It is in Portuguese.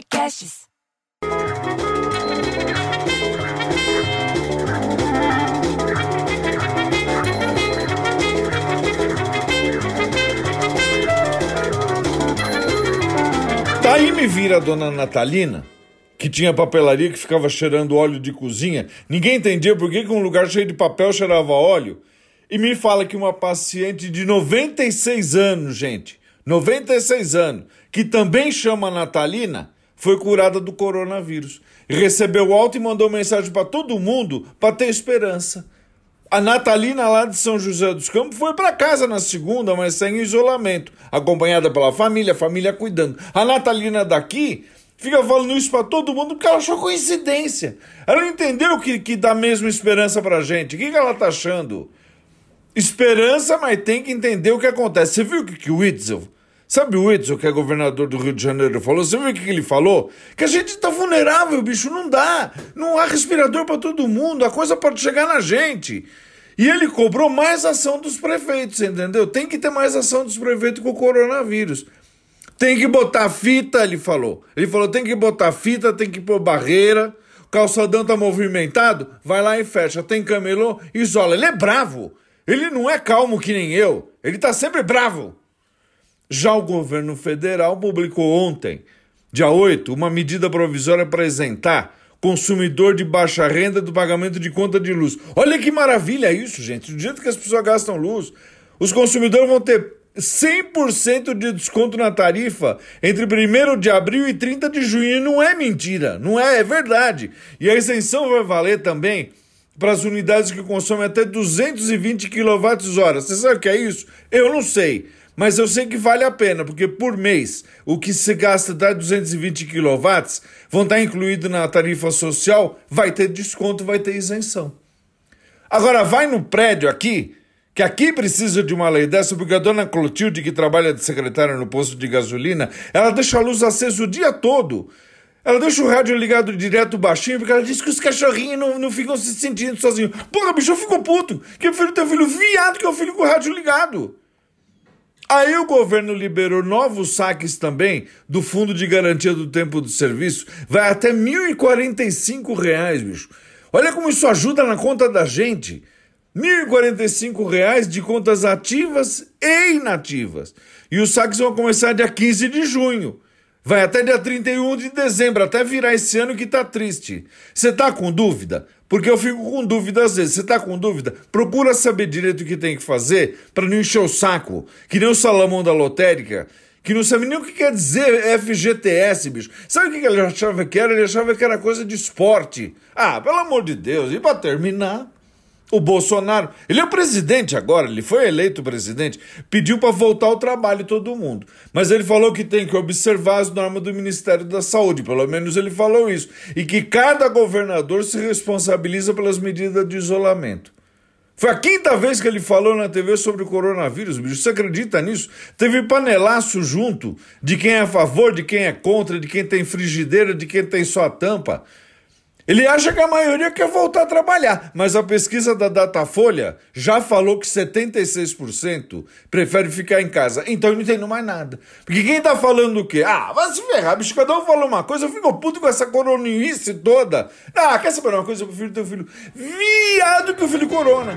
Podcasts. Daí me vira a dona Natalina, que tinha papelaria que ficava cheirando óleo de cozinha. Ninguém entendia por que, que um lugar cheio de papel cheirava óleo. E me fala que uma paciente de 96 anos, gente, 96 anos, que também chama Natalina, foi curada do coronavírus. Recebeu alta e mandou mensagem para todo mundo para ter esperança. A Natalina lá de São José dos Campos foi para casa na segunda, mas sem isolamento, acompanhada pela família, a família cuidando. A Natalina daqui fica falando isso para todo mundo porque ela achou coincidência. Ela não entendeu que, que dá mesmo esperança pra gente. O que, que ela tá achando? Esperança, mas tem que entender o que acontece. Você viu o que, que o Witzel, sabe o Witzel, que é governador do Rio de Janeiro, falou? Você viu o que ele falou? Que a gente tá vulnerável, bicho, não dá. Não há respirador para todo mundo, a coisa pode chegar na gente. E ele cobrou mais ação dos prefeitos, entendeu? Tem que ter mais ação dos prefeitos com o coronavírus. Tem que botar fita, ele falou. Ele falou: tem que botar fita, tem que pôr barreira. O calçadão tá movimentado, vai lá e fecha. Tem camelô, isola. Ele é bravo. Ele não é calmo que nem eu. Ele tá sempre bravo. Já o governo federal publicou ontem, dia 8, uma medida provisória para isentar consumidor de baixa renda do pagamento de conta de luz. Olha que maravilha isso, gente. Do jeito que as pessoas gastam luz, os consumidores vão ter 100% de desconto na tarifa entre 1 de abril e 30 de junho. E não é mentira, não é, é verdade. E a isenção vai valer também para as unidades que consomem até 220 kWh. Você sabe o que é isso? Eu não sei. Mas eu sei que vale a pena, porque por mês o que se gasta dá 220 kW vão estar incluído na tarifa social, vai ter desconto, vai ter isenção. Agora vai no prédio aqui, que aqui precisa de uma lei dessa, porque a dona Clotilde, que trabalha de secretária no posto de gasolina, ela deixa a luz acesa o dia todo. Ela deixa o rádio ligado direto baixinho, porque ela diz que os cachorrinhos não, não ficam se sentindo sozinhos. Porra, bicho, eu fico puto. Que o filho teu filho viado que é o filho com o rádio ligado. Aí o governo liberou novos saques também do Fundo de Garantia do Tempo do Serviço. Vai até 1.045 reais, bicho. Olha como isso ajuda na conta da gente. 1.045 reais de contas ativas e inativas. E os saques vão começar dia 15 de junho. Vai até dia 31 de dezembro, até virar esse ano que tá triste. Você tá com dúvida? Porque eu fico com dúvida às vezes. Você tá com dúvida? Procura saber direito o que tem que fazer para não encher o saco. Que nem o Salamão da lotérica, que não sabe nem o que quer dizer FGTS, bicho. Sabe o que ele achava que era? Ele achava que era coisa de esporte. Ah, pelo amor de Deus. E para terminar, o Bolsonaro, ele é o presidente agora, ele foi eleito presidente, pediu para voltar ao trabalho todo mundo. Mas ele falou que tem que observar as normas do Ministério da Saúde, pelo menos ele falou isso. E que cada governador se responsabiliza pelas medidas de isolamento. Foi a quinta vez que ele falou na TV sobre o coronavírus, bicho. Você acredita nisso? Teve panelaço junto de quem é a favor, de quem é contra, de quem tem frigideira, de quem tem só tampa. Ele acha que a maioria quer voltar a trabalhar, mas a pesquisa da Datafolha já falou que 76% prefere ficar em casa. Então eu não entendo mais nada. Porque quem tá falando o quê? Ah, vai se ferrar, bicho, cada um falou uma coisa, eu fico puto com essa coronice toda. Ah, quer saber uma coisa? Eu prefiro ter um filho viado que o filho corona.